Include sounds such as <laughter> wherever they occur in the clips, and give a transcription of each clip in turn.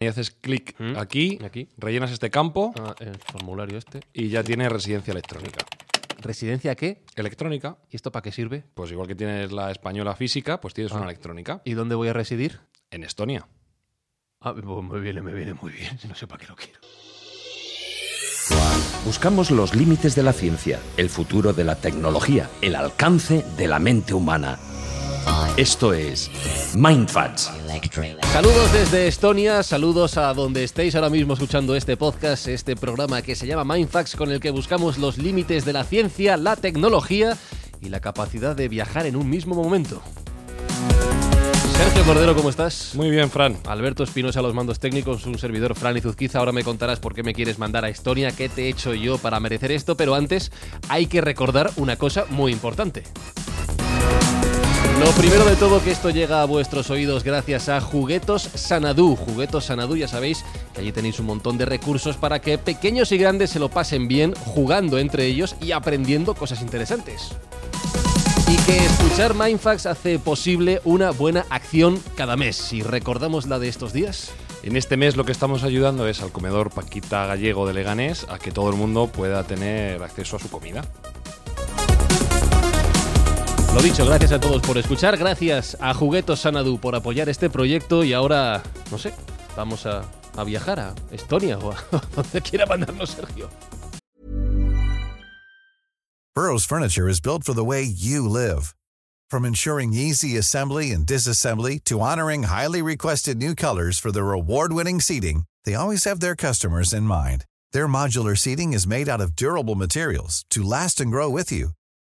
Y haces clic Mm. aquí, Aquí. rellenas este campo Ah, el formulario este. y ya tienes residencia electrónica. ¿Residencia qué? Electrónica, ¿Y esto para qué sirve? pues igual que tienes la española física, pues tienes una electrónica. ¿Y dónde voy a residir? En Estonia. Ah, pues me viene, me viene muy bien. No sé para qué lo quiero. Buscamos los límites de la ciencia, el futuro de la tecnología, el alcance de la mente humana. Esto es MindFacts. Saludos desde Estonia, saludos a donde estéis ahora mismo escuchando este podcast, este programa que se llama Mindfax, con el que buscamos los límites de la ciencia, la tecnología y la capacidad de viajar en un mismo momento. Sergio Cordero, ¿cómo estás? Muy bien, Fran. Alberto Espinosa los mandos técnicos, un servidor Fran Izuzquiza. Ahora me contarás por qué me quieres mandar a Estonia, qué te he hecho yo para merecer esto, pero antes hay que recordar una cosa muy importante. Lo primero de todo que esto llega a vuestros oídos gracias a Juguetos Sanadú. Juguetos Sanadú, ya sabéis que allí tenéis un montón de recursos para que pequeños y grandes se lo pasen bien jugando entre ellos y aprendiendo cosas interesantes. Y que escuchar Mindfax hace posible una buena acción cada mes. Si recordamos la de estos días. En este mes lo que estamos ayudando es al comedor Paquita Gallego de Leganés a que todo el mundo pueda tener acceso a su comida. Lo dicho, gracias a todos por escuchar, gracias a Juguetos Sanadu por apoyar este proyecto y ahora, no sé, vamos a, viajar a Estonia o a <laughs> donde quiera mandarnos Sergio. Burrow's furniture is built for the way you live. From ensuring easy assembly and disassembly to honoring highly requested new colors for their award-winning seating, they always have their customers in mind. Their modular seating is made out of durable materials to last and grow with you.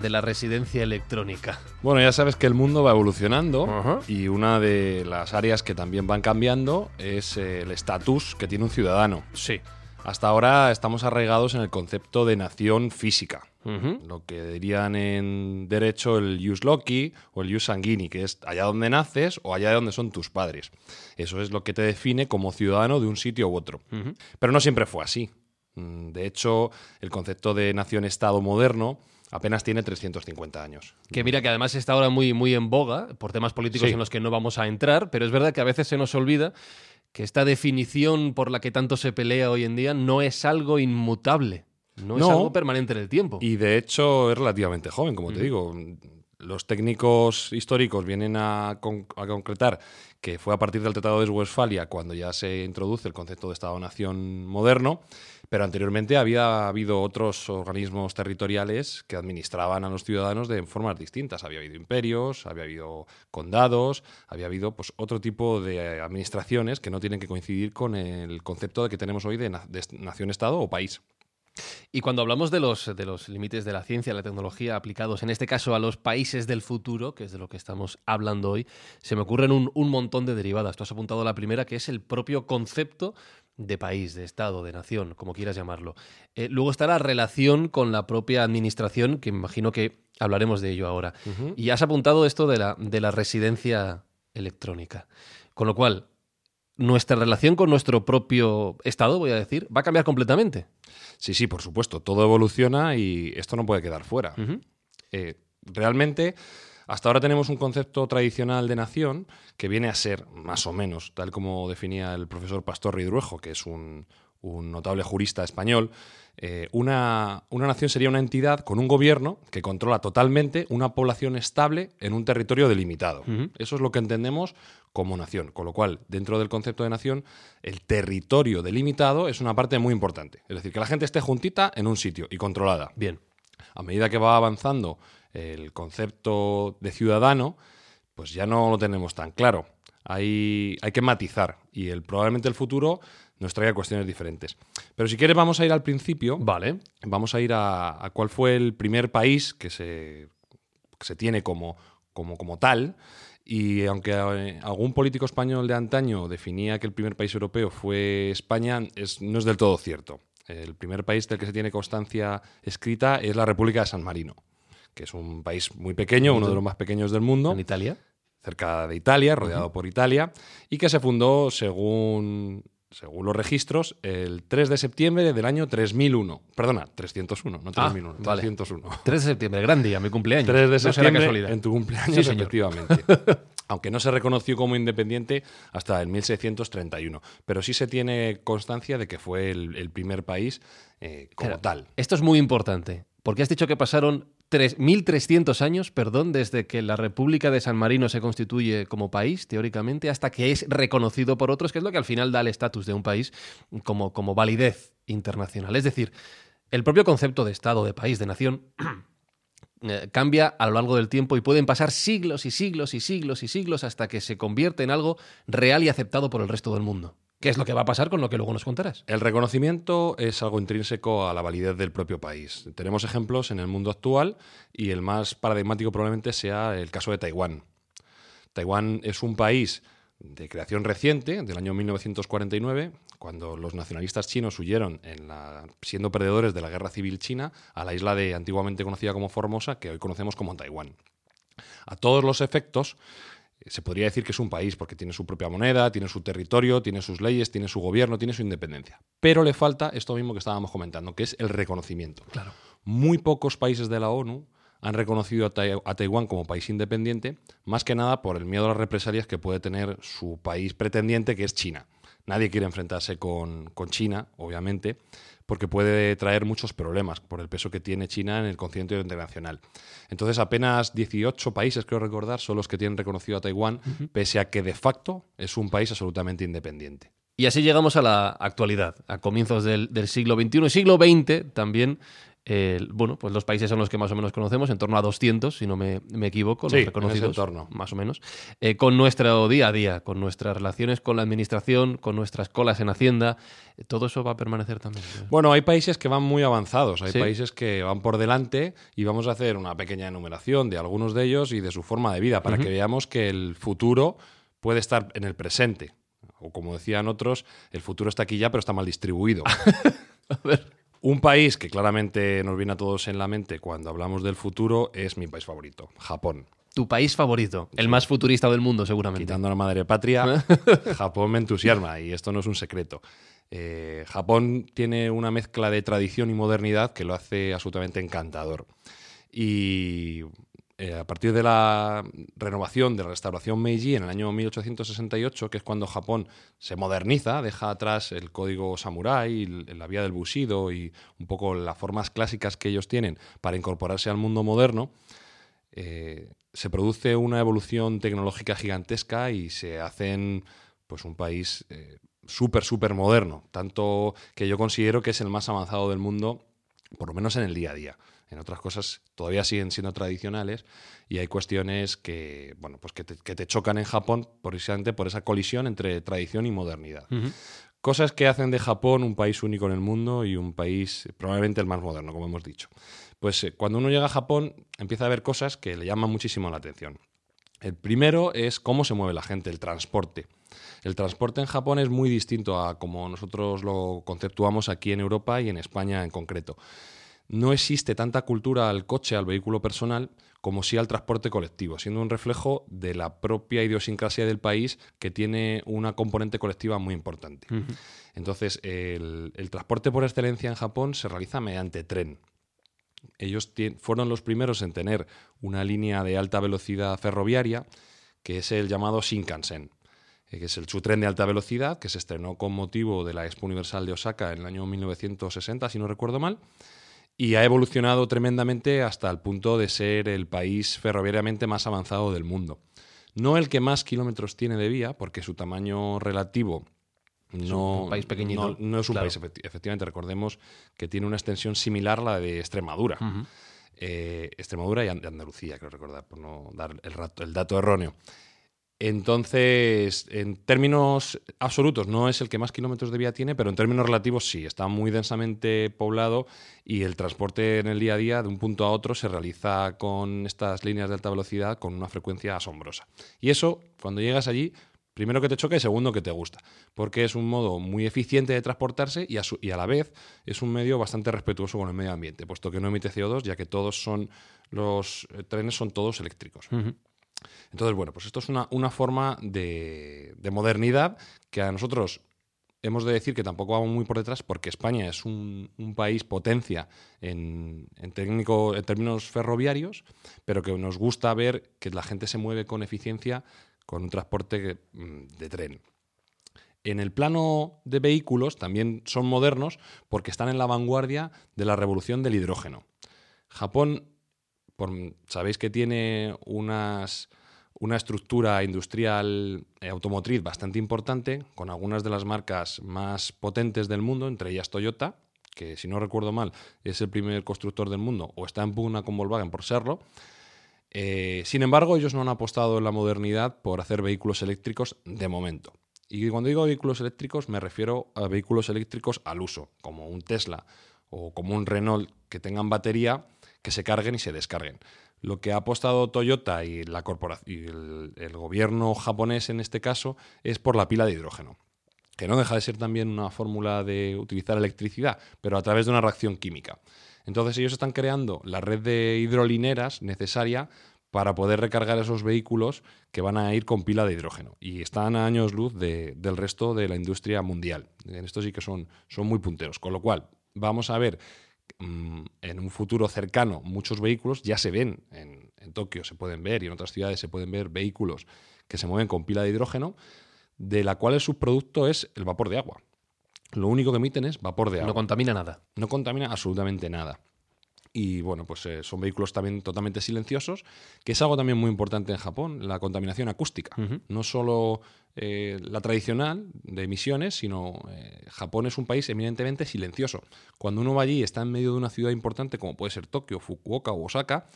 de la residencia electrónica. Bueno, ya sabes que el mundo va evolucionando y una de las áreas que también van cambiando es el estatus que tiene un ciudadano. Sí. Hasta ahora estamos arraigados en el concepto de nación física, lo que dirían en derecho el jus loci o el jus sanguini, que es allá donde naces o allá donde son tus padres. Eso es lo que te define como ciudadano de un sitio u otro. Pero no siempre fue así. Mm, De hecho, el concepto de nación-estado moderno apenas tiene 350 años. Que mira que además está ahora muy, muy en boga por temas políticos Sí. en los que no vamos a entrar, pero es verdad que a veces se nos olvida que esta definición por la que tanto se pelea hoy en día no es algo inmutable, no, es algo permanente en el tiempo. Y de hecho es relativamente joven, como te digo. Los técnicos históricos vienen a concretar que fue a partir del Tratado de Westfalia cuando ya se introduce el concepto de Estado-Nación moderno, pero anteriormente había habido otros organismos territoriales que administraban a los ciudadanos de formas distintas. Había habido imperios, había habido condados, había habido pues, otro tipo de administraciones que no tienen que coincidir con el concepto que tenemos hoy de nación-estado o país. Y cuando hablamos de los, de los límites de la ciencia la tecnología aplicados, en este caso a los países del futuro, que es de lo que estamos hablando hoy, se me ocurren un, un montón de derivadas. Tú has apuntado la primera, que es el propio concepto de país, de Estado, de nación, como quieras llamarlo. Eh, luego está la relación con la propia administración, que me imagino que hablaremos de ello ahora. Y has apuntado esto de la, de la residencia electrónica. Con lo cual, nuestra relación con nuestro propio Estado, voy a decir, va a cambiar completamente. Sí, sí, por supuesto. Todo evoluciona y esto no puede quedar fuera. Eh, realmente, hasta ahora tenemos un concepto tradicional de nación que viene a ser, más o menos, tal como definía el profesor Pastor Ridruejo, que es un, un notable jurista español, eh, una, una nación sería una entidad con un gobierno que controla totalmente una población estable en un territorio delimitado. Eso es lo que entendemos como nación. Con lo cual, dentro del concepto de nación, el territorio delimitado es una parte muy importante. Es decir, que la gente esté juntita en un sitio y controlada. Bien. A medida que va avanzando el concepto de ciudadano, pues ya no lo tenemos tan claro. Hay, hay que matizar y el, probablemente el futuro nos traiga cuestiones diferentes. Pero si quieres vamos a ir al principio. Vale. Vamos a ir a, a cuál fue el primer país que se, que se tiene como, como, como tal. Y aunque eh, algún político español de antaño definía que el primer país europeo fue España, es, no es del todo cierto. El primer país del que se tiene constancia escrita es la República de San Marino, que es un país muy pequeño, uno de los más pequeños del mundo, ¿En Italia? cerca de Italia, rodeado por Italia, y que se fundó, según, según los registros, el 3 de septiembre del año 3001. Perdona, 301, no Ah, 3001, vale. 301. 3 <laughs> de septiembre, gran día, mi cumpleaños. 3 de No septiembre casualidad. en tu cumpleaños, Sí, efectivamente. <laughs> Aunque no se reconoció como independiente hasta el 1631. Pero sí se tiene constancia de que fue el, el primer país eh, como tal. Esto es muy importante, porque has dicho que pasaron tres- 1.300 años, perdón, desde que la República de San Marino se constituye como país, teóricamente, hasta que es reconocido por otros, que es lo que al final da el estatus de un país como, como validez internacional. Es decir, el propio concepto de Estado, de país, de nación, <clears throat> eh, cambia a lo largo del tiempo y pueden pasar siglos y siglos y siglos y siglos hasta que se convierte en algo real y aceptado por el resto del mundo. ¿Qué es lo que va a pasar con lo que luego nos contarás? El reconocimiento es algo intrínseco a la validez del propio país. Tenemos ejemplos en el mundo actual y el más paradigmático probablemente sea el caso de Taiwán. Taiwán es un país de creación reciente, del año 1949, cuando los nacionalistas chinos huyeron siendo perdedores de la guerra civil china a la isla de antiguamente conocida como Formosa, que hoy conocemos como Taiwán. A todos los efectos, se podría decir que es un país porque tiene su propia moneda, tiene su territorio, tiene sus leyes, tiene su gobierno, tiene su independencia. Pero le falta esto mismo que estábamos comentando, que es el reconocimiento. Claro. Muy pocos países de la ONU han reconocido a, Tai- a Taiwán como país independiente, más que nada por el miedo a las represalias que puede tener su país pretendiente, que es China. Nadie quiere enfrentarse con, con China, obviamente, porque puede traer muchos problemas por el peso que tiene China en el continente internacional. Entonces, apenas 18 países, creo recordar, son los que tienen reconocido a Taiwán, pese a que de facto es un país absolutamente independiente. Y así llegamos a la actualidad, a comienzos del, del siglo XXI y siglo XX también. Eh, bueno, pues los países son los que más o menos conocemos, en torno a 200, si no me, me equivoco, Sí, en los ese reconocidos, entorno. más o menos, eh, con nuestro día a día, con nuestras relaciones con la administración, con nuestras colas en Hacienda, eh, todo eso va a permanecer también. Bueno, hay países que van muy avanzados, hay Sí. países que van por delante y vamos a hacer una pequeña enumeración de algunos de ellos y de su forma de vida para que veamos que el futuro puede estar en el presente. O como decían otros, el futuro está aquí ya, pero está mal distribuido. <laughs> A ver. Un país que claramente nos viene a todos en la mente cuando hablamos del futuro es mi país favorito, Japón. Tu país favorito, el más futurista del mundo, seguramente. Quitando a la madre patria, <laughs> Japón me entusiasma y esto no es un secreto. Eh, Japón tiene una mezcla de tradición y modernidad que lo hace absolutamente encantador. Y eh, a partir de la renovación, de la restauración Meiji en el año 1868, que es cuando Japón se moderniza, deja atrás el código samurái, la vía del bushido y un poco las formas clásicas que ellos tienen para incorporarse al mundo moderno, eh, se produce una evolución tecnológica gigantesca y se hacen pues un país eh, súper, súper moderno. Tanto que yo considero que es el más avanzado del mundo, por lo menos en el día a día. En otras cosas todavía siguen siendo tradicionales y hay cuestiones que, bueno, pues que, te, que te chocan en Japón precisamente por esa colisión entre tradición y modernidad. Cosas que hacen de Japón un país único en el mundo y un país probablemente el más moderno, como hemos dicho. Pues eh, cuando uno llega a Japón empieza a ver cosas que le llaman muchísimo la atención. El primero es cómo se mueve la gente, el transporte. El transporte en Japón es muy distinto a como nosotros lo conceptuamos aquí en Europa y en España en concreto. No existe tanta cultura al coche, al vehículo personal, como sí al transporte colectivo, siendo un reflejo de la propia idiosincrasia del país que tiene una componente colectiva muy importante. Entonces, el, el transporte por excelencia en Japón se realiza mediante tren. Ellos fueron los primeros en tener una línea de alta velocidad ferroviaria, que es el llamado Shinkansen, eh, que es el su tren de alta velocidad, que se estrenó con motivo de la Expo Universal de Osaka en el año 1960, si no recuerdo mal, y ha evolucionado tremendamente hasta el punto de ser el país ferroviariamente más avanzado del mundo. No el que más kilómetros tiene de vía, porque su tamaño relativo no, un país pequeñito. No, no es un Claro. país, efecti- efectivamente, recordemos que tiene una extensión similar a la de Extremadura. Eh, Extremadura y And- Andalucía, creo recordar, por no dar el, rato- el dato erróneo. Entonces, en términos absolutos, no es el que más kilómetros de vía tiene, pero en términos relativos sí, está muy densamente poblado y el transporte en el día a día de un punto a otro se realiza con estas líneas de alta velocidad con una frecuencia asombrosa. Y eso, cuando llegas allí, primero que te choca y segundo que te gusta, porque es un modo muy eficiente de transportarse y a, la vez es un medio bastante respetuoso con el medio ambiente, puesto que no emite CO2, ya que todos son los eh, trenes son todos eléctricos. Entonces, bueno, pues esto es una, una forma de, de modernidad que a nosotros hemos de decir que tampoco vamos muy por detrás porque España es un, país potencia en, en términos ferroviarios, pero que nos gusta ver que la gente se mueve con eficiencia con un transporte mm, de tren. En el plano de vehículos también son modernos porque están en la vanguardia de la revolución del hidrógeno. Japón sabéis que tiene unas, una estructura industrial eh, automotriz bastante importante, con algunas de las marcas más potentes del mundo, entre ellas Toyota, que si no recuerdo mal es el primer constructor del mundo, o está en pugna con Volkswagen por serlo. Eh, sin embargo, ellos no han apostado en la modernidad por hacer vehículos eléctricos de momento. Y cuando digo vehículos eléctricos me refiero a vehículos eléctricos al uso, como un Tesla o como un Renault que tengan batería que se carguen y se descarguen. Lo que ha apostado Toyota y, la y el, gobierno japonés en este caso es por la pila de hidrógeno, que no deja de ser también una fórmula de utilizar electricidad, pero a través de una reacción química. Entonces ellos están creando la red de hidrolineras necesaria para poder recargar esos vehículos que van a ir con pila de hidrógeno. Y están a años luz de- del resto de la industria mundial. En esto sí que son, son muy punteros. Con lo cual, vamos a ver en un futuro cercano muchos vehículos, ya se ven en, en Tokio, se pueden ver y en otras ciudades se pueden ver vehículos que se mueven con pila de hidrógeno, de la cual el subproducto es el vapor de agua. Lo único que emiten es vapor de agua No contamina nada. no contamina absolutamente nada. Y bueno, pues eh, son vehículos también totalmente silenciosos, que es algo también muy importante en Japón, la contaminación acústica. Ujú. No solo eh, la tradicional de emisiones, sino eh, Japón es un país eminentemente silencioso. Cuando uno va allí y está en medio de una ciudad importante como puede ser Tokio, Fukuoka o Osaka,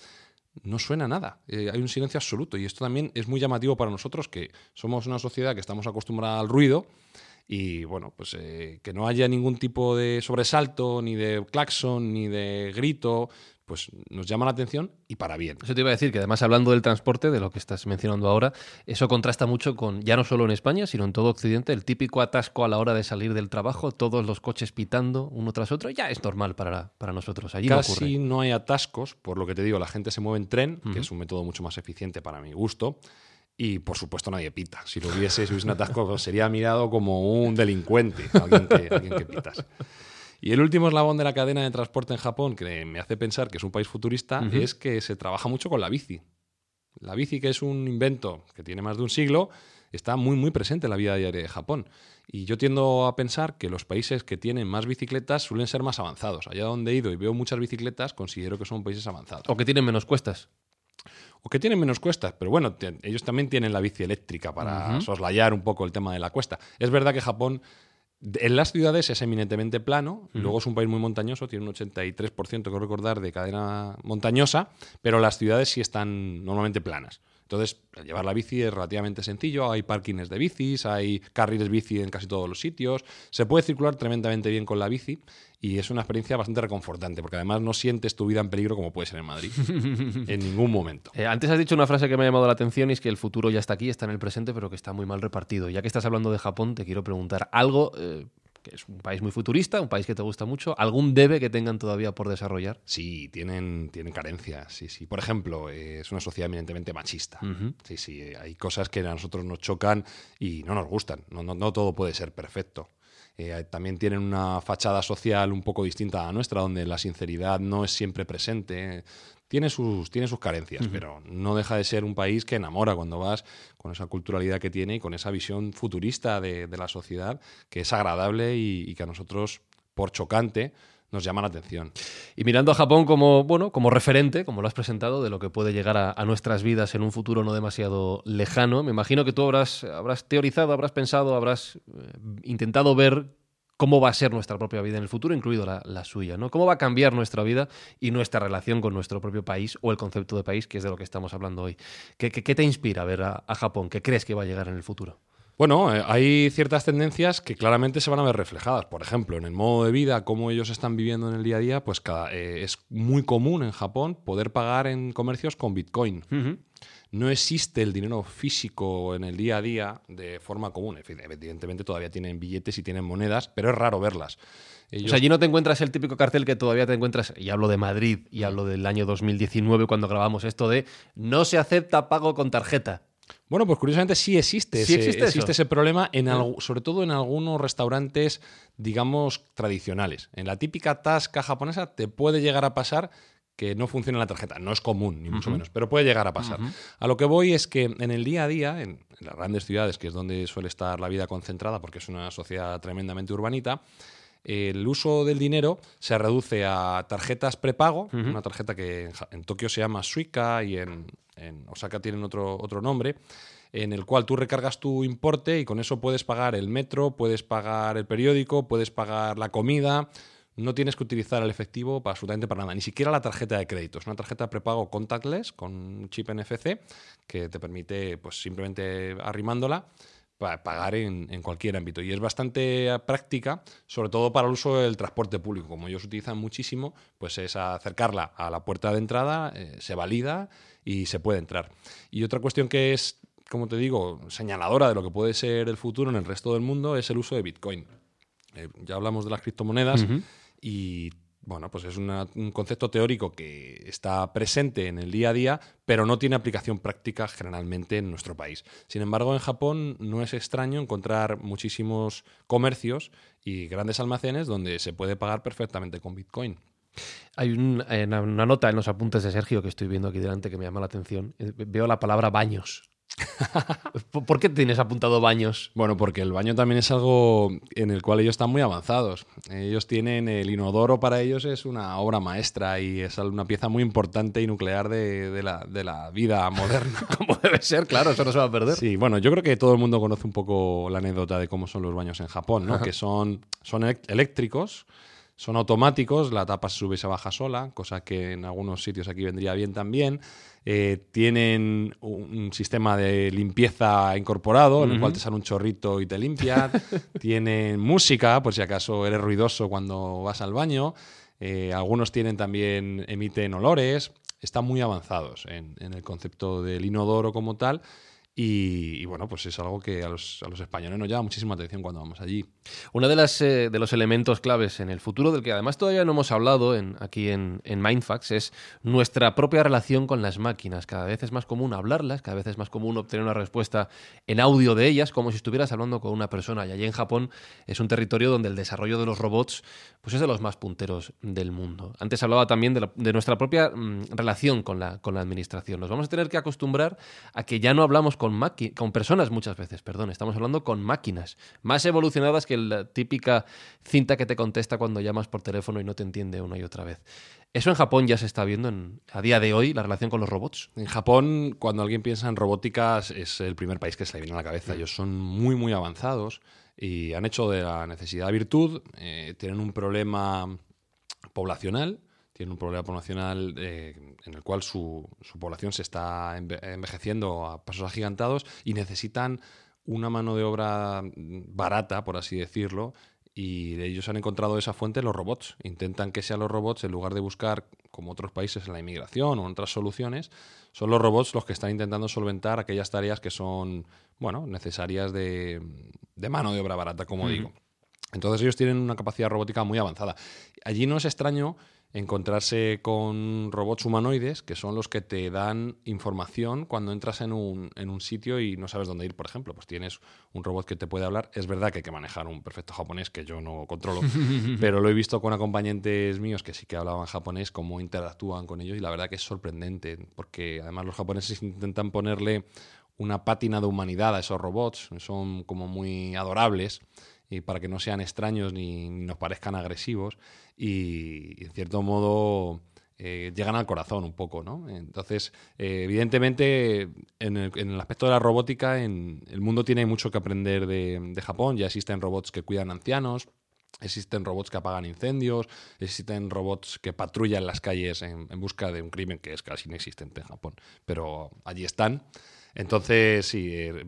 no suena nada. Eh, hay un silencio absoluto y esto también es muy llamativo para nosotros que somos una sociedad que estamos acostumbrada al ruido y bueno, pues eh, que no haya ningún tipo de sobresalto, ni de claxon, ni de grito, pues nos llama la atención y para bien. Eso te iba a decir que además hablando del transporte, de lo que estás mencionando ahora, eso contrasta mucho con, ya no solo en España, sino en todo Occidente, el típico atasco a la hora de salir del trabajo, todos los coches pitando uno tras otro, ya es normal para, para nosotros. Allí. Casi no hay atascos, por lo que te digo, la gente se mueve en tren, que es un método mucho más eficiente para mi gusto. Y por supuesto nadie pita. Si lo hubiese, si hubiese un atasco, pues, sería mirado como un delincuente, alguien que, alguien que pitas. Y el último eslabón de la cadena de transporte en Japón, que me hace pensar que es un país futurista, es que se trabaja mucho con la bici. La bici, que es un invento que tiene más de un siglo, está muy, muy presente en la vida diaria de Japón. Y yo tiendo a pensar que los países que tienen más bicicletas suelen ser más avanzados. Allá donde he ido y veo muchas bicicletas, considero que son países avanzados. O que tienen menos cuestas. O que tienen menos cuestas, pero bueno, te- ellos también tienen la bici eléctrica para Ujú. soslayar un poco el tema de la cuesta. Es verdad que Japón en las ciudades es eminentemente plano, luego es un país muy montañoso, tiene un 83% que recordar de cadena montañosa, pero las ciudades sí están normalmente planas. Entonces, llevar la bici es relativamente sencillo, hay parkings de bicis, hay carriles bici en casi todos los sitios, se puede circular tremendamente bien con la bici y es una experiencia bastante reconfortante, porque además no sientes tu vida en peligro como puede ser en Madrid, <laughs> en ningún momento. Eh, antes has dicho una frase que me ha llamado la atención y es que el futuro ya está aquí, está en el presente, pero que está muy mal repartido. Ya que estás hablando de Japón, te quiero preguntar algo eh, que es un país muy futurista, un país que te gusta mucho, algún debe que tengan todavía por desarrollar. Sí, tienen, tienen carencias. Sí, sí. Por ejemplo, eh, es una sociedad eminentemente machista. Sí, sí. Hay cosas que a nosotros nos chocan y no nos gustan. No, no, no todo puede ser perfecto. Eh, también tienen una fachada social un poco distinta a la nuestra, donde la sinceridad no es siempre presente. Tiene sus, tiene sus carencias, pero no deja de ser un país que enamora cuando vas con esa culturalidad que tiene y con esa visión futurista de, de la sociedad que es agradable y, y que a nosotros, por chocante, nos llama la atención. Y mirando a Japón como, bueno, como referente, como lo has presentado, de lo que puede llegar a, nuestras vidas en un futuro no demasiado lejano, me imagino que tú habrás, habrás teorizado, habrás pensado, habrás eh, intentado ver cómo va a ser nuestra propia vida en el futuro, incluido la, suya, ¿no? Cómo va a cambiar nuestra vida y nuestra relación con nuestro propio país o el concepto de país, que es de lo que estamos hablando hoy. ¿Qué, te inspira ver a, a Japón? ¿Qué crees que va a llegar en el futuro? Bueno, eh, hay ciertas tendencias que claramente se van a ver reflejadas. Por ejemplo, en el modo de vida, cómo ellos están viviendo en el día a día, pues eh, es muy común en Japón poder pagar en comercios con Bitcoin. No existe el dinero físico en el día a día de forma común. Evidentemente todavía tienen billetes y tienen monedas, pero es raro verlas. O sea, allí no te encuentras el típico cartel que todavía te encuentras, y hablo de Madrid, y hablo del año 2019 cuando grabamos esto de no se acepta pago con tarjeta. Bueno, pues curiosamente sí existe, existe, ese, problema, en sobre todo en algunos restaurantes, digamos, tradicionales. En la típica tasca japonesa te puede llegar a pasar que no funcione la tarjeta. No es común, ni mucho menos, pero puede llegar a pasar. A lo que voy es que en el día a día, en, las grandes ciudades, que es donde suele estar la vida concentrada, porque es una sociedad tremendamente urbanita, el uso del dinero se reduce a tarjetas prepago, una tarjeta que en, Tokio se llama Suica y en, Osaka tienen otro, otro nombre, en el cual tú recargas tu importe y con eso puedes pagar el metro, puedes pagar el periódico, puedes pagar la comida. No tienes que utilizar el efectivo para absolutamente para nada, ni siquiera la tarjeta de crédito. Es una tarjeta prepago contactless con chip NFC que te permite, pues simplemente arrimándola, pagar en, cualquier ámbito. Y es bastante práctica, sobre todo para el uso del transporte público. Como ellos utilizan muchísimo, pues es acercarla a la puerta de entrada, eh, se valida y se puede entrar. Y otra cuestión que es, como te digo, señaladora de lo que puede ser el futuro en el resto del mundo es el uso de Bitcoin. Eh, ya hablamos de las criptomonedas y bueno, pues es un concepto teórico que está presente en el día a día, pero no tiene aplicación práctica generalmente en nuestro país. Sin embargo, en Japón no es extraño encontrar muchísimos comercios y grandes almacenes donde se puede pagar perfectamente con Bitcoin. Hay una, una nota en los apuntes de Sergio que estoy viendo aquí delante que me llama la atención. Eh, veo la palabra baños. <laughs> ¿Por qué tienes apuntado baños? Bueno, porque el baño también es algo en el cual ellos están muy avanzados. Ellos tienen el inodoro para ellos es una obra maestra y es una pieza muy importante y nuclear de, la, vida <laughs> moderna. <laughs> Como debe ser, claro, eso no se va a perder. Sí, bueno, yo creo que todo el mundo conoce un poco la anécdota de cómo son los baños en Japón, ¿no? Que son, son eléctricos son automáticos, la tapa se sube y se baja sola, cosa que en algunos sitios aquí vendría bien también. Eh, tienen un, sistema de limpieza incorporado, en el cual te sale un chorrito y te limpia. <laughs> tienen música, por si acaso eres ruidoso cuando vas al baño. Eh, algunos tienen también, emiten olores. Están muy avanzados en, en el concepto del inodoro como tal. Y, bueno, pues es algo que a los, españoles nos llama muchísima atención cuando vamos allí. Uno de, las, eh, de los elementos claves en el futuro, del que además todavía no hemos hablado en, aquí en, en Mindfax, es nuestra propia relación con las máquinas. Cada vez es más común hablarlas, cada vez es más común obtener una respuesta en audio de ellas, como si estuvieras hablando con una persona. Y allí en Japón es un territorio donde el desarrollo de los robots pues es de los más punteros del mundo. Antes hablaba también de, nuestra propia mm, relación con la, con la administración. Nos vamos a tener que acostumbrar a que ya no hablamos con con, personas muchas veces, perdón, estamos hablando con máquinas, más evolucionadas que la típica cinta que te contesta cuando llamas por teléfono y no te entiende una y otra vez. ¿Eso en Japón ya se está viendo a día de hoy, la relación con los robots? En Japón, cuando alguien piensa en robótica, es el primer país que se le viene a la cabeza. Ellos son muy, muy avanzados y han hecho de la necesidad virtud, eh, tienen un problema poblacional tiene un problema poblacional eh, en el cual su, población se está envejeciendo a pasos agigantados y necesitan una mano de obra barata, por así decirlo, y ellos han encontrado esa fuente en los robots. Intentan que sean los robots, en lugar de buscar, como otros países, en la inmigración o en otras soluciones, son los robots los que están intentando solventar aquellas tareas que son, bueno, necesarias de, mano de obra barata, como digo. Entonces ellos tienen una capacidad robótica muy avanzada. Allí no es extraño encontrarse con robots humanoides que son los que te dan información cuando entras en un, en un, sitio y no sabes dónde ir, por ejemplo. Pues tienes un robot que te puede hablar. Es verdad que hay que manejar un perfecto japonés que yo no controlo, <laughs> pero lo he visto con acompañantes míos que sí que hablaban japonés, cómo interactúan con ellos y la verdad que es sorprendente, porque además los japoneses intentan ponerle una pátina de humanidad a esos robots, son como muy adorables y para que no sean extraños ni, nos parezcan agresivos y, en cierto modo eh, llegan al corazón un poco, ¿no? Entonces, eh, evidentemente, en el, en el, aspecto de la robótica, en, el mundo tiene mucho que aprender de, de Japón. Ya existen robots que cuidan ancianos, Existen robots que apagan incendios, existen robots que patrullan las calles en, en, busca de un crimen que es casi inexistente en Japón, pero allí están. Entonces, sí, eh,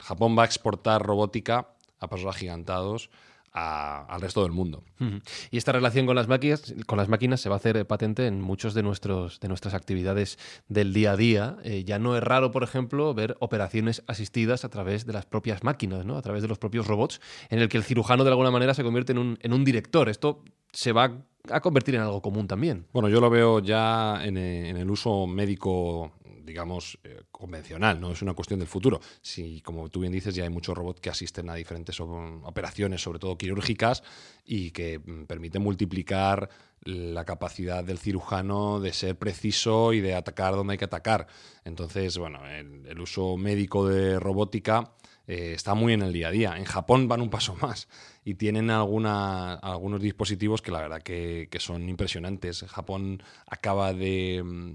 Japón va a exportar robótica a pasos agigantados a, al resto del mundo. Uh -huh. Y esta relación con las máquinas, con las máquinas se va a hacer patente en muchos de nuestros de nuestras actividades del día a día. Eh, ya no es raro, por ejemplo, ver operaciones asistidas a través de las propias máquinas, ¿no? A través de los propios robots, en el que el cirujano de alguna manera se convierte en un, en un director. Esto se va a convertir en algo común también. Bueno, yo lo veo ya en, en el uso médico digamos, eh, convencional, no es una cuestión del futuro. Si, como tú bien dices, ya hay muchos robots que asisten a diferentes operaciones, sobre todo quirúrgicas, y que mm, permiten multiplicar la capacidad del cirujano de ser preciso y de atacar donde hay que atacar. Entonces, bueno, el, uso médico de robótica eh, está muy en el día a día. En Japón van un paso más y tienen alguna, algunos dispositivos que la verdad que, que son impresionantes. Japón acaba de, mm,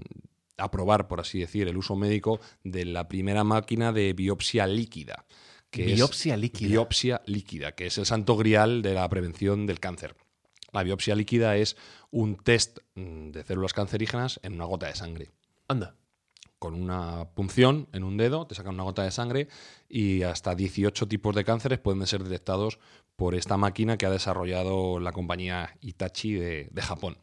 aprobar, por así decir, el uso médico de la primera máquina de biopsia líquida. Que biopsia es líquida. Biopsia líquida, que es el santo grial de la prevención del cáncer. La biopsia líquida es un test mm, de células cancerígenas en una gota de sangre. Anda. Con una punción en un dedo, te sacan una gota de sangre y hasta 18 tipos de cánceres pueden ser detectados por esta máquina que ha desarrollado la compañía Itachi de, de Japón.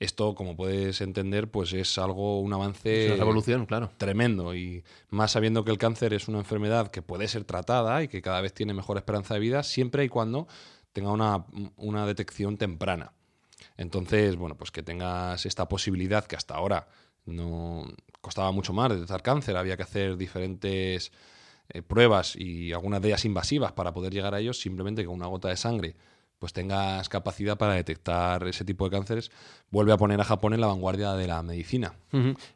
Esto, como puedes entender, pues es algo, un avance es una revolución, claro. tremendo. Y más sabiendo que el cáncer es una enfermedad que puede ser tratada y que cada vez tiene mejor esperanza de vida, siempre y cuando tenga una, una detección temprana. Entonces, bueno, pues que tengas esta posibilidad que hasta ahora no costaba mucho más detectar cáncer, había que hacer diferentes eh, pruebas y algunas de ellas invasivas para poder llegar a ellos, simplemente con una gota de sangre pues tengas capacidad para detectar ese tipo de cánceres, vuelve a poner a Japón en la vanguardia de la medicina.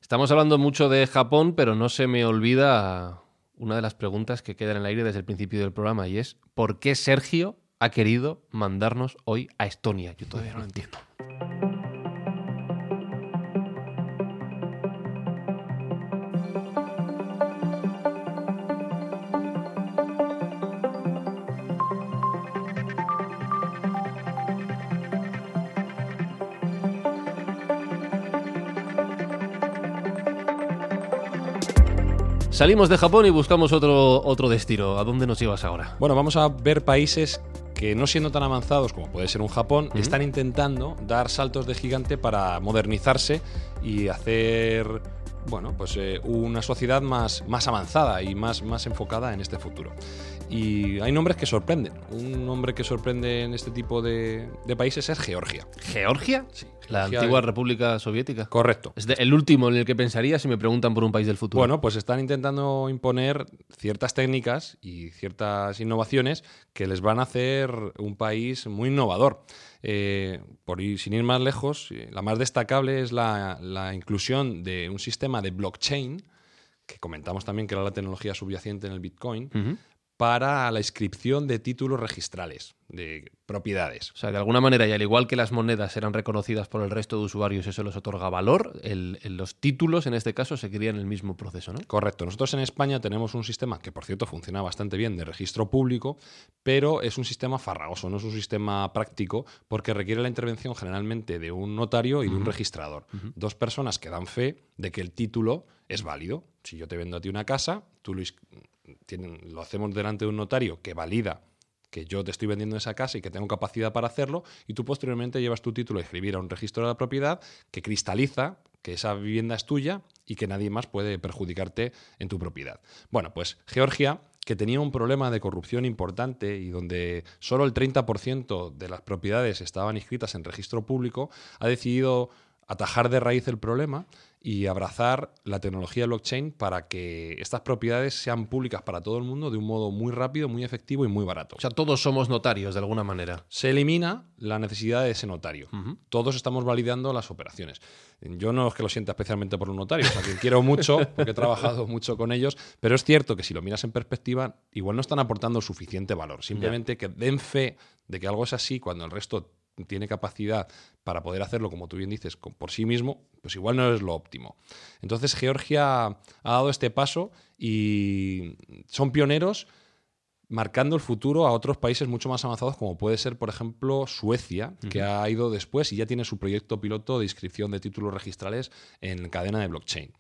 Estamos hablando mucho de Japón, pero no se me olvida una de las preguntas que quedan en el aire desde el principio del programa y es ¿por qué Sergio ha querido mandarnos hoy a Estonia? Yo todavía no lo entiendo. Salimos de Japón y buscamos otro, otro destino. ¿A dónde nos llevas ahora? Bueno, vamos a ver países que no siendo tan avanzados como puede ser un Japón, uh -huh. están intentando dar saltos de gigante para modernizarse y hacer bueno, pues eh, una sociedad más, más avanzada y más, más enfocada en este futuro. Y hay nombres que sorprenden. Un nombre que sorprende en este tipo de, de países es Georgia. ¿Georgia? Sí. La Georgia antigua República Soviética. Correcto. Es de, el último en el que pensaría si me preguntan por un país del futuro. Bueno, pues están intentando imponer ciertas técnicas y ciertas innovaciones que les van a hacer un país muy innovador. Eh, por ir, sin ir más lejos, la más destacable es la, la inclusión de un sistema de blockchain, que comentamos también que era la tecnología subyacente en el Bitcoin, uh -huh. Para la inscripción de títulos registrales, de propiedades. O sea, de alguna manera, y al igual que las monedas eran reconocidas por el resto de usuarios, eso les otorga valor, el, el, los títulos en este caso seguirían el mismo proceso, ¿no? Correcto. Nosotros en España tenemos un sistema que, por cierto, funciona bastante bien de registro público, pero es un sistema farragoso, no es un sistema práctico, porque requiere la intervención generalmente de un notario y de un uh -huh. registrador. Uh -huh. Dos personas que dan fe de que el título es válido. Si yo te vendo a ti una casa, tú lo, lo hacemos delante de un notario que valida que yo te estoy vendiendo esa casa y que tengo capacidad para hacerlo, y tú posteriormente llevas tu título a escribir a un registro de la propiedad que cristaliza que esa vivienda es tuya y que nadie más puede perjudicarte en tu propiedad. Bueno, pues Georgia, que tenía un problema de corrupción importante y donde solo el 30% de las propiedades estaban inscritas en registro público, ha decidido atajar de raíz el problema y abrazar la tecnología blockchain para que estas propiedades sean públicas para todo el mundo de un modo muy rápido, muy efectivo y muy barato. O sea, todos somos notarios de alguna manera. Se elimina la necesidad de ese notario. Todos estamos validando las operaciones. Yo no es que lo sienta especialmente por los notarios, a quien quiero mucho, <laughs> porque he trabajado mucho con ellos, pero es cierto que si lo miras en perspectiva, igual no están aportando suficiente valor. Simplemente que den fe de que algo es así cuando el resto tiene capacidad para poder hacerlo, como tú bien dices, por sí mismo, pues igual no es lo óptimo. Entonces Georgia ha dado este paso y son pioneros marcando el futuro a otros países mucho más avanzados, como puede ser, por ejemplo, Suecia, que ha ido después y ya tiene su proyecto piloto de inscripción de títulos registrales en cadena de blockchain.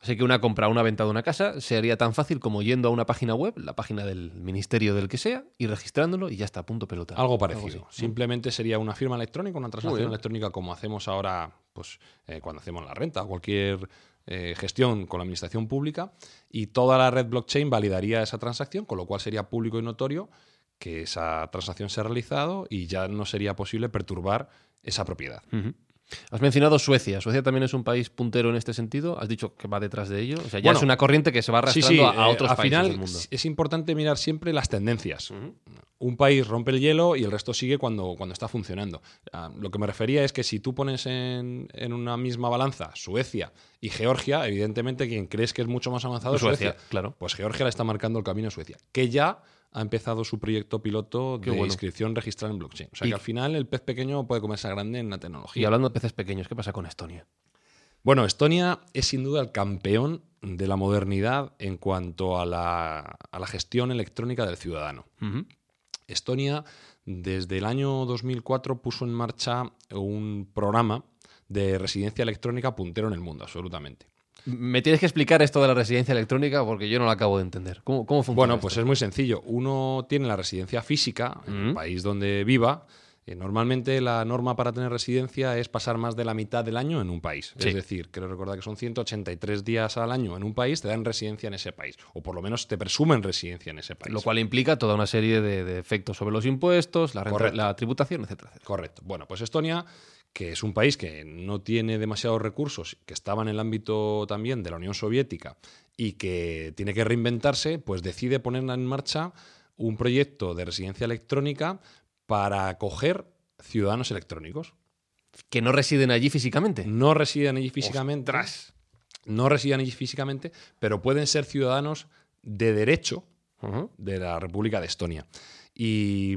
Así que una compra o una venta de una casa sería tan fácil como yendo a una página web, la página del ministerio del que sea, y registrándolo y ya está, punto pelota. Algo parecido. Simplemente sería una firma electrónica, una transacción electrónica como hacemos ahora pues, eh, cuando hacemos la renta o cualquier eh, gestión con la administración pública y toda la red blockchain validaría esa transacción, con lo cual sería público y notorio que esa transacción se ha realizado y ya no sería posible perturbar esa propiedad. Has mencionado Suecia. Suecia también es un país puntero en este sentido. Has dicho que va detrás de ello. O sea, ya es una corriente que se va arrastrando a, eh, otros al países final, del mundo. Es importante mirar siempre las tendencias. Un país rompe el hielo y el resto sigue cuando, cuando está funcionando. Ah, lo que me refería es que si tú pones en, una misma balanza Suecia y Georgia, evidentemente quien crees que es mucho más avanzado es Suecia. Claro. Pues Georgia le está marcando el camino a Suecia. Que ya ha empezado su proyecto piloto de inscripción registrada en blockchain. O sea que al final el pez pequeño puede comerse a grande en la tecnología. Y hablando de peces pequeños, ¿qué pasa con Estonia? Bueno, Estonia es sin duda el campeón de la modernidad en cuanto a la, gestión electrónica del ciudadano. Estonia, desde el año 2004, puso en marcha un programa de residencia electrónica puntero en el mundo, absolutamente. Me tienes que explicar esto de la residencia electrónica porque yo no lo acabo de entender. ¿Cómo, funciona? Bueno, pues es muy sencillo. Uno tiene la residencia física en el país donde viva. Eh, normalmente la norma para tener residencia es pasar más de la mitad del año en un país. Es decir, quiero recordar que son 183 días al año en un país, te dan residencia en ese país. O por lo menos te presumen residencia en ese país. Lo cual implica toda una serie de, efectos sobre los impuestos, la, la tributación, etcétera, etcétera. Correcto. Bueno, pues Estonia que es un país que no tiene demasiados recursos, que estaba en el ámbito también de la Unión Soviética y que tiene que reinventarse, pues decide poner en marcha un proyecto de residencia electrónica para acoger ciudadanos electrónicos. ¿Que no residen allí físicamente? No residen allí físicamente. No residen allí físicamente, pero pueden ser ciudadanos de derecho de la República de Estonia. Y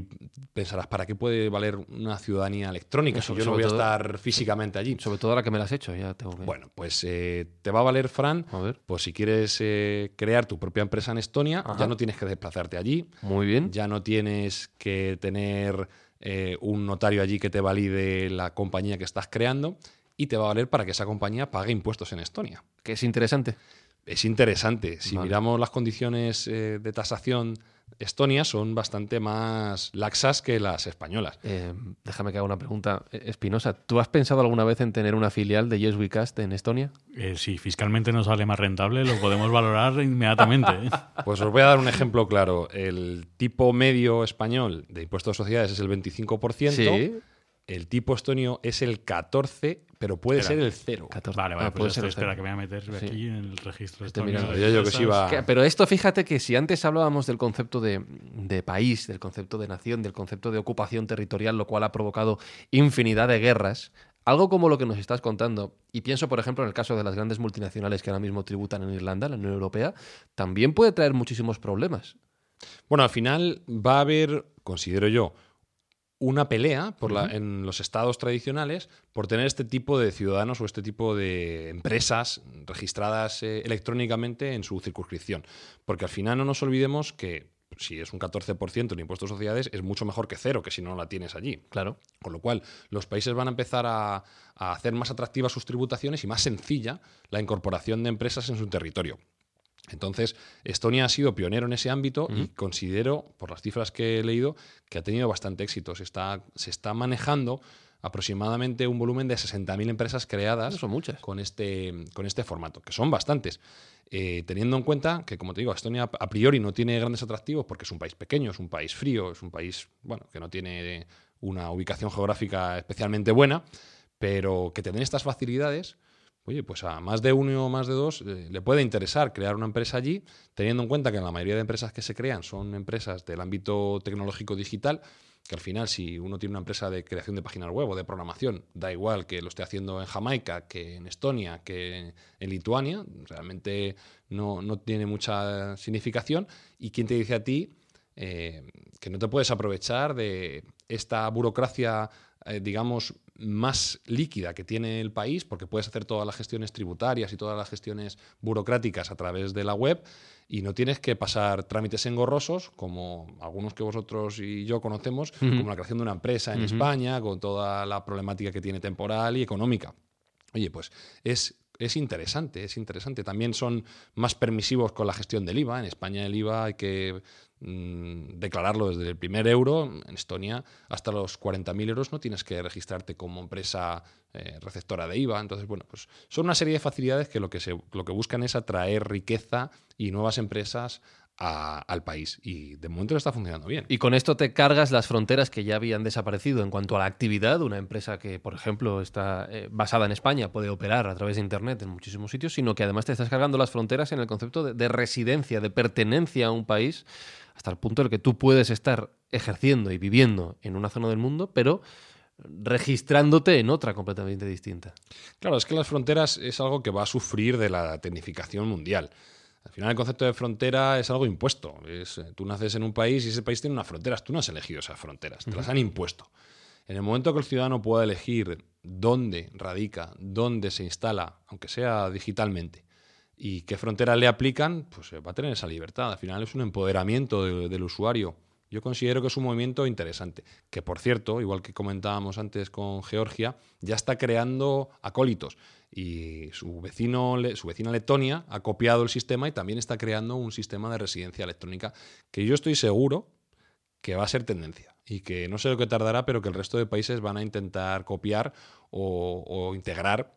pensarás, ¿para qué puede valer una ciudadanía electrónica si yo no voy a estar físicamente allí? Sobre todo ahora que me la has hecho, ya tengo que... Bueno, pues eh, te va a valer, Fran, a ver. pues si quieres eh, crear tu propia empresa en Estonia, ya no tienes que desplazarte allí. Muy bien. Ya no tienes que tener eh, un notario allí que te valide la compañía que estás creando y te va a valer para que esa compañía pague impuestos en Estonia. Que es interesante. Es interesante. Si miramos las condiciones de tasación Estonia son bastante más laxas que las españolas. Eh, déjame que haga una pregunta eh, espinosa. ¿Tú has pensado alguna vez en tener una filial de Yes We Cast en Estonia? Eh, si fiscalmente nos sale más rentable, lo podemos valorar inmediatamente. <laughs> Pues os voy a dar un ejemplo claro. El tipo medio español de impuestos de sociedades es el 25%. Sí. El tipo estonio es el 14%, pero puede ser el 0. Vale, vale, ah, pues espera que me voy a meter aquí en el registro estonio. Pero esto, fíjate que si antes hablábamos del concepto de, país, del concepto de nación, del concepto de ocupación territorial, lo cual ha provocado infinidad de guerras, algo como lo que nos estás contando, y pienso, por ejemplo, en el caso de las grandes multinacionales que ahora mismo tributan en Irlanda, la Unión Europea, también puede traer muchísimos problemas. Bueno, al final va a haber, considero yo, una pelea por la, en los estados tradicionales por tener este tipo de ciudadanos o este tipo de empresas registradas eh, electrónicamente en su circunscripción. Porque al final no nos olvidemos que si es un 14% en impuestos de sociedades, es mucho mejor que cero, que si no la tienes allí. Claro. Con lo cual, los países van a empezar a, a hacer más atractivas sus tributaciones y más sencilla la incorporación de empresas en su territorio. Entonces, Estonia ha sido pionero en ese ámbito y considero, por las cifras que he leído, que ha tenido bastante éxito. Se está, se está manejando aproximadamente un volumen de 60.000 empresas creadas son muchas. Con, este, con este formato, que son bastantes. Eh, teniendo en cuenta que, como te digo, Estonia a priori no tiene grandes atractivos porque es un país pequeño, es un país frío, es un país bueno, que no tiene una ubicación geográfica especialmente buena pero que te den estas facilidades, oye, pues a más de uno o más de dos eh, le puede interesar crear una empresa allí, teniendo en cuenta que la mayoría de empresas que se crean son empresas del ámbito tecnológico digital, que al final si uno tiene una empresa de creación de páginas web o de programación, da igual que lo esté haciendo en Jamaica, que en Estonia, que en Lituania, realmente no, no tiene mucha significación. ¿Y quién te dice a ti eh, que no te puedes aprovechar de esta burocracia, eh, digamos, más líquida que tiene el país, porque puedes hacer todas las gestiones tributarias y todas las gestiones burocráticas a través de la web y no tienes que pasar trámites engorrosos, como algunos que vosotros y yo conocemos, como la creación de una empresa en España, con toda la problemática que tiene temporal y económica. Oye, pues es es interesante, es interesante. También son más permisivos con la gestión del IVA. En España el IVA hay que Mm, declararlo desde el primer euro. En Estonia, hasta los 40.000 euros no tienes que registrarte como empresa eh, receptora de IVA. Entonces, bueno, pues son una serie de facilidades que lo que, lo que buscan es atraer riqueza y nuevas empresas al país. Y de momento está funcionando bien. Y con esto te cargas las fronteras que ya habían desaparecido en cuanto a la actividad. Una empresa que, por ejemplo, está eh, basada en España, puede operar a través de Internet en muchísimos sitios, sino que además te estás cargando las fronteras en el concepto de residencia, de pertenencia a un país hasta el punto en el que tú puedes estar ejerciendo y viviendo en una zona del mundo, pero registrándote en otra completamente distinta. Claro, es que las fronteras es algo que va a sufrir de la tecnificación mundial. Al final el concepto de frontera es algo impuesto. Es, eh, tú naces en un país y ese país tiene unas fronteras. Tú no has elegido esas fronteras, te las han impuesto. En el momento que el ciudadano pueda elegir dónde radica, dónde se instala, aunque sea digitalmente, y qué fronteras le aplican, pues eh, va a tener esa libertad. Al final es un empoderamiento del usuario. Yo considero que es un movimiento interesante, que por cierto, igual que comentábamos antes con Georgia, ya está creando acólitos. Y su vecino, su vecina Letonia ha copiado el sistema y también está creando un sistema de residencia electrónica que yo estoy seguro que va a ser tendencia y que no sé lo que tardará, pero que el resto de países van a intentar copiar o, o integrar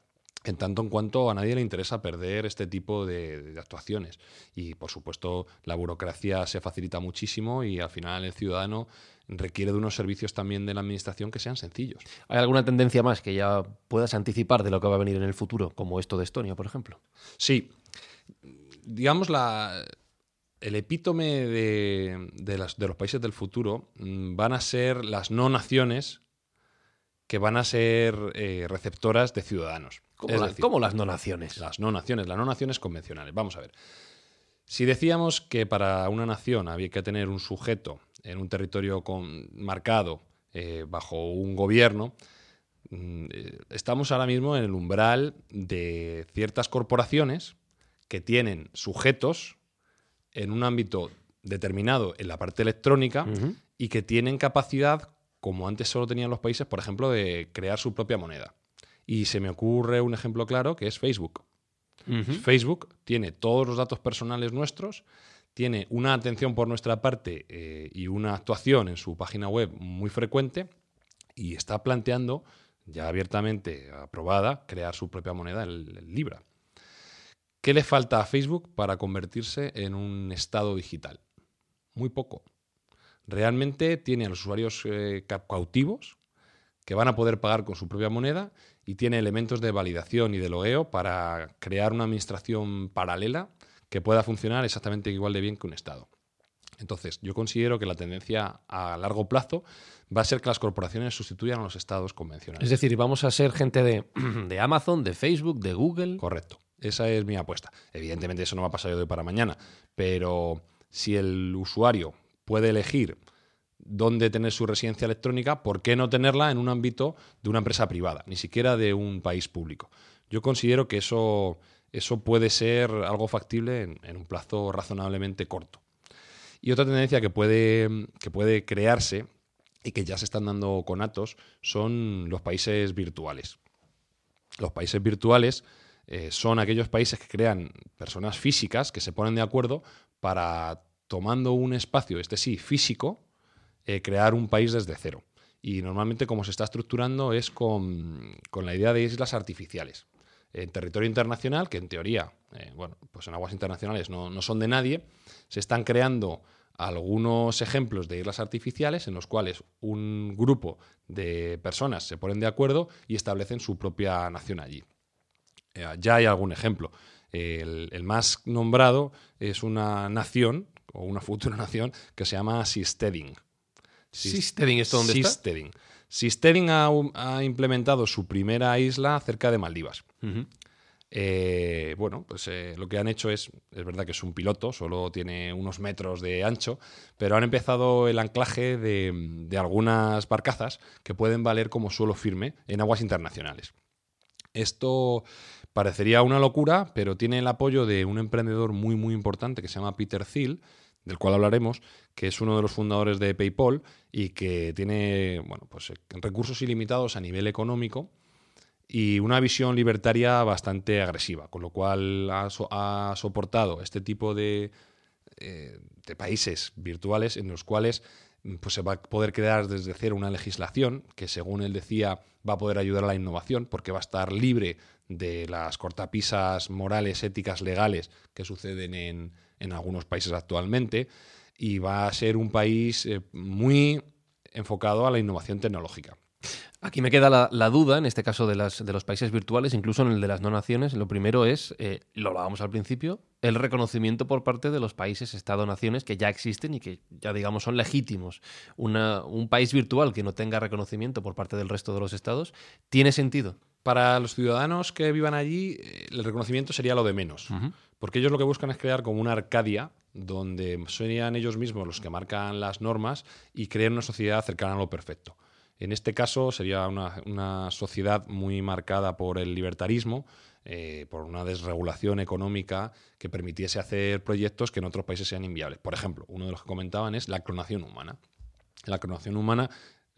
en tanto en cuanto a nadie le interesa perder este tipo de, actuaciones. Y por supuesto la burocracia se facilita muchísimo y al final el ciudadano requiere de unos servicios también de la administración que sean sencillos. ¿Hay alguna tendencia más que ya puedas anticipar de lo que va a venir en el futuro, como esto de Estonia, por ejemplo? Sí. Digamos, la, el epítome de, de, de los países del futuro mm, van a ser las no naciones que van a ser eh, receptoras de ciudadanos. ¿Cómo, las no naciones? Las no naciones, las no naciones convencionales. Vamos a ver. Si decíamos que para una nación había que tener un sujeto en un territorio marcado eh, bajo un gobierno, mm, eh, estamos ahora mismo en el umbral de ciertas corporaciones que tienen sujetos en un ámbito determinado en la parte electrónica y que tienen capacidad como antes solo tenían los países, por ejemplo, de crear su propia moneda. Y se me ocurre un ejemplo claro que es Facebook. Facebook tiene todos los datos personales nuestros, tiene una atención por nuestra parte eh, y una actuación en su página web muy frecuente y está planteando, ya abiertamente aprobada, crear su propia moneda, el, el Libra. ¿Qué le falta a Facebook para convertirse en un estado digital? Muy poco realmente tiene a los usuarios eh, cautivos que van a poder pagar con su propia moneda y tiene elementos de validación y de logueo para crear una administración paralela que pueda funcionar exactamente igual de bien que un Estado. Entonces, yo considero que la tendencia a largo plazo va a ser que las corporaciones sustituyan a los estados convencionales. Es decir, vamos a ser gente de, de Amazon, de Facebook, de Google. Correcto. Esa es mi apuesta. Evidentemente eso no va a pasar de hoy para mañana, pero si el usuario puede elegir dónde tener su residencia electrónica, ¿por qué no tenerla en un ámbito de una empresa privada, ni siquiera de un país público? Yo considero que eso, eso puede ser algo factible en, un plazo razonablemente corto. Y otra tendencia que puede, que puede crearse y que ya se están dando con atos son los países virtuales. Los países virtuales eh, son aquellos países que crean personas físicas que se ponen de acuerdo para tomando un espacio, este sí, físico, eh, crear un país desde cero. Y normalmente como se está estructurando es con, la idea de islas artificiales. En territorio internacional, que en teoría, eh, bueno, pues en aguas internacionales no, son de nadie, se están creando algunos ejemplos de islas artificiales en los cuales un grupo de personas se ponen de acuerdo y establecen su propia nación allí. Eh, ya hay algún ejemplo. El, el, más nombrado es una nación, o una futura <laughs> nación, que se llama Sisteding. ¿Sisteding esto dónde está? Sisteding ha, ha, implementado su primera isla cerca de Maldivas. Uh -huh. Eh, bueno, pues eh, lo que han hecho es, es verdad que es un piloto, solo tiene unos metros de ancho, pero han empezado el anclaje de, de algunas barcazas que pueden valer como suelo firme en aguas internacionales. Esto parecería una locura, pero tiene el apoyo de un emprendedor muy, muy importante que se llama Peter Thiel, del cual hablaremos, que es uno de los fundadores de PayPal y que tiene bueno, pues, recursos ilimitados a nivel económico y una visión libertaria bastante agresiva, con lo cual ha soportado este tipo de, eh, de, países virtuales en los cuales pues, se va a poder crear desde cero una legislación que, según él decía, va a poder ayudar a la innovación porque va a estar libre de las cortapisas morales, éticas, legales que suceden en, en algunos países actualmente y va a ser un país eh, muy enfocado a la innovación tecnológica. Aquí me queda la, la, duda, en este caso de, las, de los países virtuales, incluso en el de las no naciones. Lo primero es, eh, lo hablábamos al principio, el reconocimiento por parte de los países, Estado-naciones que ya existen y que ya digamos son legítimos. Una, un país virtual que no tenga reconocimiento por parte del resto de los estados, ¿tiene sentido? Para los ciudadanos que vivan allí, el reconocimiento sería lo de menos. Uh -huh. Porque ellos lo que buscan es crear como una Arcadia donde serían ellos mismos los que marcan las normas y crean una sociedad cercana a lo perfecto. En este caso sería una, sociedad muy marcada por el libertarismo, eh, por una desregulación económica que permitiese hacer proyectos que en otros países sean inviables. Por ejemplo, uno de los que comentaban es la clonación humana. La clonación humana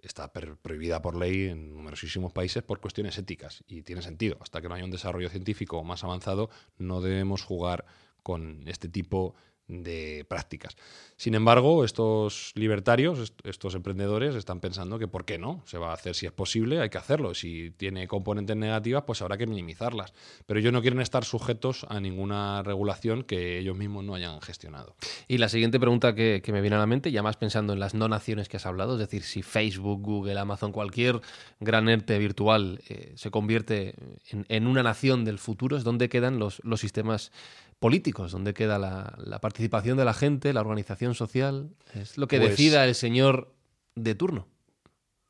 está prohibida por ley en numerosísimos países por cuestiones éticas y tiene sentido. Hasta que no haya un desarrollo científico más avanzado, no debemos jugar con este tipo de prácticas. Sin embargo, estos libertarios, estos emprendedores, están pensando que ¿por qué no? Se va a hacer si es posible, hay que hacerlo. Si tiene componentes negativas, pues habrá que minimizarlas. Pero ellos no quieren estar sujetos a ninguna regulación que ellos mismos no hayan gestionado. Y la siguiente pregunta que, que me viene a la mente, ya más pensando en las no naciones que has hablado, es decir, si Facebook, Google, Amazon, cualquier gran ente virtual eh, se convierte en, en, una nación del futuro, es donde quedan los, los sistemas políticos, donde queda la, la, participación de la gente, la organización social, es lo que pues, decida el señor de turno.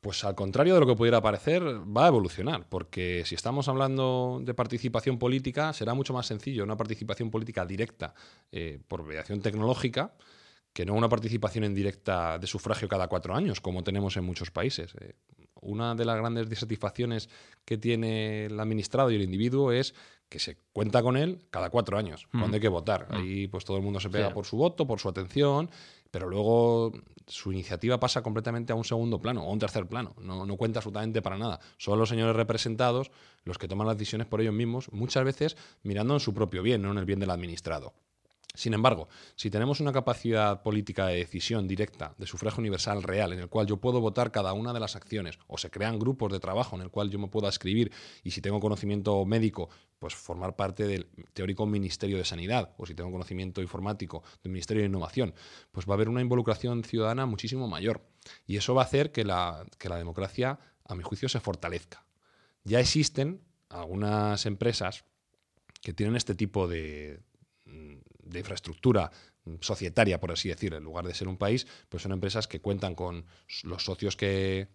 Pues al contrario de lo que pudiera parecer, va a evolucionar, porque si estamos hablando de participación política, será mucho más sencillo una participación política directa eh, por mediación tecnológica que no una participación en directa de sufragio cada cuatro años, como tenemos en muchos países. Eh, una de las grandes disatisfacciones que tiene el administrado y el individuo es que se cuenta con él cada cuatro años, mm. cuando hay que votar. Mm. Ahí pues todo el mundo se pega sí. por su voto, por su atención, pero luego su iniciativa pasa completamente a un segundo plano o a un tercer plano. No, no, cuenta absolutamente para nada. Son los señores representados los que toman las decisiones por ellos mismos, muchas veces mirando en su propio bien, no en el bien del administrado. Sin embargo, si tenemos una capacidad política de decisión directa, de sufragio universal real, en el cual yo puedo votar cada una de las acciones, o se crean grupos de trabajo en el cual yo me pueda escribir, y si tengo conocimiento médico, pues formar parte del teórico Ministerio de Sanidad, o si tengo conocimiento informático del Ministerio de Innovación, pues va a haber una involucración ciudadana muchísimo mayor. Y eso va a hacer que la, que la democracia, a mi juicio, se fortalezca. Ya existen algunas empresas que tienen este tipo de, de infraestructura societaria, por así decir, en lugar de ser un país, pues son empresas que cuentan con los socios que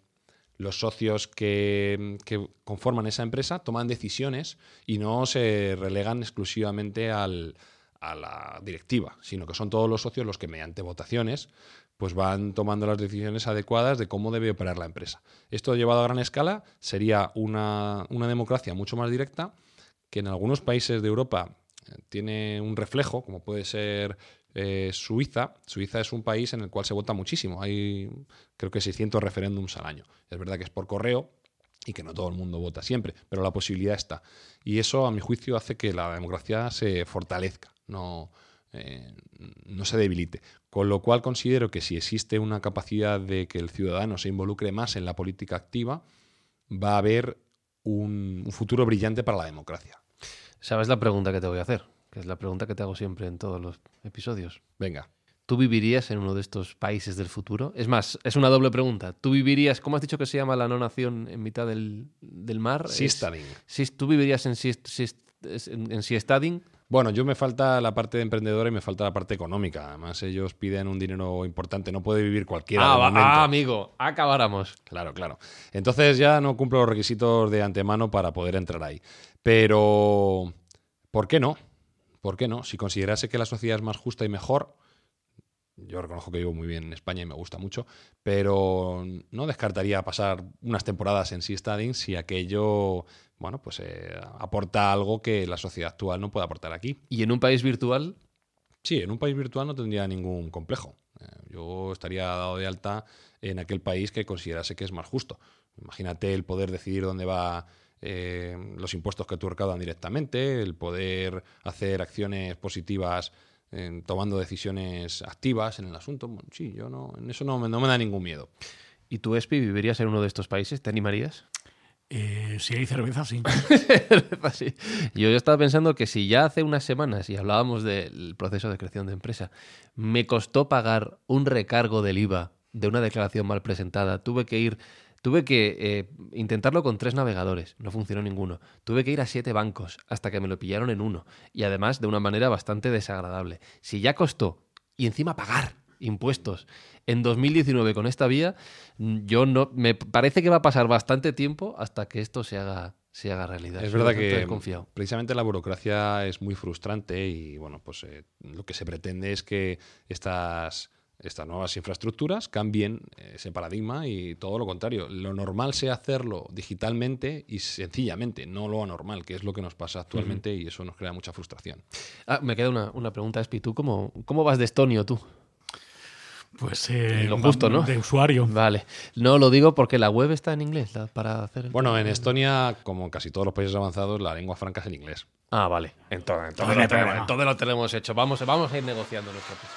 los socios que, que conforman esa empresa toman decisiones y no se relegan exclusivamente al, a la directiva, sino que son todos los socios los que mediante votaciones pues van tomando las decisiones adecuadas de cómo debe operar la empresa. Esto llevado a gran escala sería una, una democracia mucho más directa que en algunos países de Europa tiene un reflejo, como puede ser eh, Suiza. Suiza es un país en el cual se vota muchísimo. Hay creo que 600 referéndums al año. Es verdad que es por correo y que no todo el mundo vota siempre, pero la posibilidad está. Y eso, a mi juicio, hace que la democracia se fortalezca, no, eh, no se debilite. Con lo cual considero que si existe una capacidad de que el ciudadano se involucre más en la política activa, va a haber un, un futuro brillante para la democracia. ¿Sabes la pregunta que te voy a hacer? Que es la pregunta que te hago siempre en todos los episodios. Venga. ¿Tú vivirías en uno de estos países del futuro? Es más, es una doble pregunta. ¿Tú vivirías, cómo has dicho que se llama la no nación en mitad del, del mar? Seasteading. Es- ¿Tú vivirías en, Seast- en, en? Bueno, yo me falta la parte de emprendedora y me falta la parte económica. Además, ellos piden un dinero importante. No puede vivir cualquiera. Ah, de va- momento. ah, amigo, acabáramos. Claro, claro. Entonces ya no cumplo los requisitos de antemano para poder entrar ahí. Pero, ¿por qué no? ¿Por qué no? Si considerase que la sociedad es más justa y mejor, yo reconozco que vivo muy bien en España y me gusta mucho, pero no descartaría pasar unas temporadas en Seasteading si aquello, bueno, pues eh, aporta algo que la sociedad actual no puede aportar aquí. ¿Y en un país virtual? Sí, en un país virtual no tendría ningún complejo. Eh, Yo estaría dado de alta en aquel país que considerase que es más justo. Imagínate el poder decidir dónde va eh, los impuestos que tú recaudan directamente, el poder hacer acciones positivas eh, tomando decisiones activas en el asunto. Bueno, sí, yo no, en eso no me, no me da ningún miedo. ¿Y tú, Espi, vivirías en uno de estos países? ¿Te animarías? Eh, si hay cerveza, sí. <laughs> Así. Yo, yo estaba pensando que si ya hace unas semanas, y hablábamos del proceso de creación de empresa, me costó pagar un recargo del IVA de una declaración mal presentada, tuve que ir, tuve que eh, intentarlo con tres navegadores, no funcionó ninguno. Tuve que ir a siete bancos hasta que me lo pillaron en uno, y además de una manera bastante desagradable. Si ya costó, y encima pagar impuestos en 2019 con esta vía, mm, yo no me parece que va a pasar bastante tiempo hasta que esto se haga se haga realidad. Es verdad que desconfiado. precisamente la burocracia es muy frustrante y bueno, pues eh, lo que se pretende es que estas, estas nuevas infraestructuras cambien eh, ese paradigma y todo lo contrario. Lo normal sea hacerlo digitalmente y sencillamente, no lo anormal, que es lo que nos pasa actualmente y eso nos crea mucha frustración. Ah, me queda una, una pregunta, Espi. ¿Tú cómo, cómo vas de estonio tú? Pues eh, Lo justo, ¿no? De usuario. Vale. No lo digo porque la web está en inglés la- para hacer. el- Bueno, en Estonia, como en casi todos los países avanzados, la lengua franca es el inglés. Ah, vale. Entonces, entonces, lo, tenemos, entonces lo tenemos hecho. Vamos, vamos a ir negociando nuestro piso.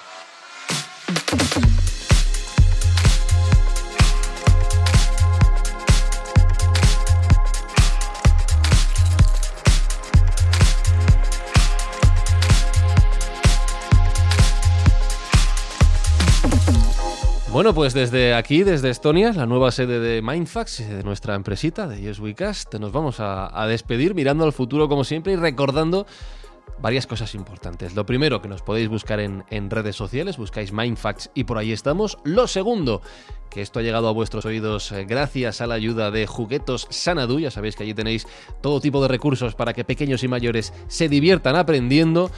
Bueno, pues desde aquí, desde Estonia, la nueva sede de Mindfax, de nuestra empresita, de Yes We Cast, nos vamos a despedir mirando al futuro como siempre y recordando varias cosas importantes. Lo primero, que nos podéis buscar en, en redes sociales, buscáis Mindfax y por ahí estamos. Lo segundo, que esto ha llegado a vuestros oídos eh, gracias a la ayuda de Juguetos Sanadu. Ya sabéis que allí tenéis todo tipo de recursos para que pequeños y mayores se diviertan aprendiendo.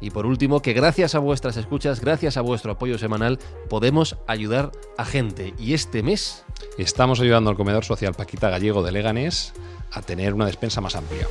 Y por último, que gracias a vuestras escuchas, gracias a vuestro apoyo semanal, podemos ayudar a gente. Y este mes Estamos ayudando al comedor social Paquita Gallego de Leganés a tener una despensa más amplia.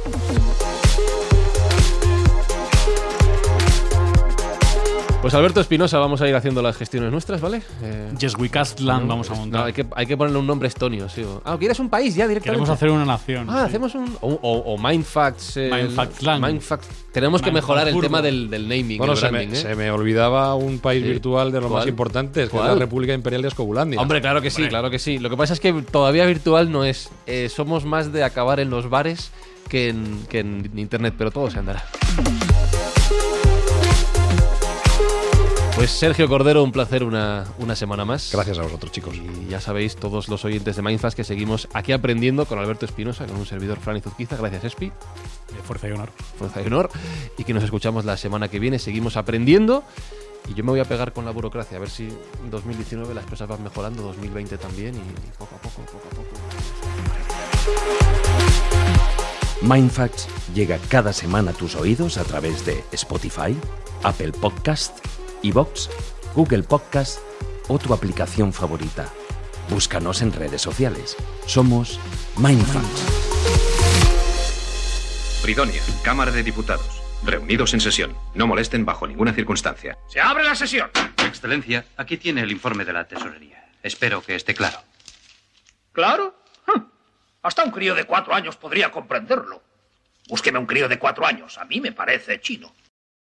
Pues Alberto Espinosa, vamos a ir haciendo las gestiones nuestras, ¿vale? Eh, Yes We Castland no, vamos a no, montar. hay, que, hay que ponerle un nombre estonio, sí. Ah, ¿quieres un país ya directamente? Queremos hacer una nación. Ah, sí. hacemos un... O, o- o Mindfacts... eh. Mindfact- Tenemos que mejorar el tema del, del naming, Bueno, el se branding, me, ¿eh? se me olvidaba un país Sí. virtual de los ¿Cuál? más importantes, que es la República Imperial de Escobulandia. Hombre, claro que sí, claro que sí. Lo que pasa es que todavía virtual no es. Eh, somos más de acabar en los bares que en, que en internet, pero todo se andará. Pues Sergio Cordero, un placer una, una semana más. Gracias a vosotros, chicos. Y ya sabéis, todos los oyentes de Mindfast que seguimos aquí aprendiendo con Alberto Espinosa, con un servidor Fran Izuzquiza. Gracias, Espi. Eh, Fuerza y honor. Fuerza y honor. Y que nos escuchamos la semana que viene. Seguimos aprendiendo. Y yo me voy a pegar con la burocracia, a ver si en 2019 las cosas van mejorando, 2020 también, y poco a poco, poco a poco. Mindfacts llega cada semana a tus oídos a través de Spotify, Apple Podcast, iVoox, Google Podcast o tu aplicación favorita. Búscanos en redes sociales. Somos Mindfacts. Fridonia, Cámara de Diputados. Reunidos en sesión. No molesten bajo ninguna circunstancia. ¡Se abre la sesión! Excelencia, aquí tiene el informe de la tesorería. Espero que esté claro. ¿Claro? Hm. Hasta un crío de cuatro años podría comprenderlo. Búsqueme un crío de cuatro años. A mí me parece chino.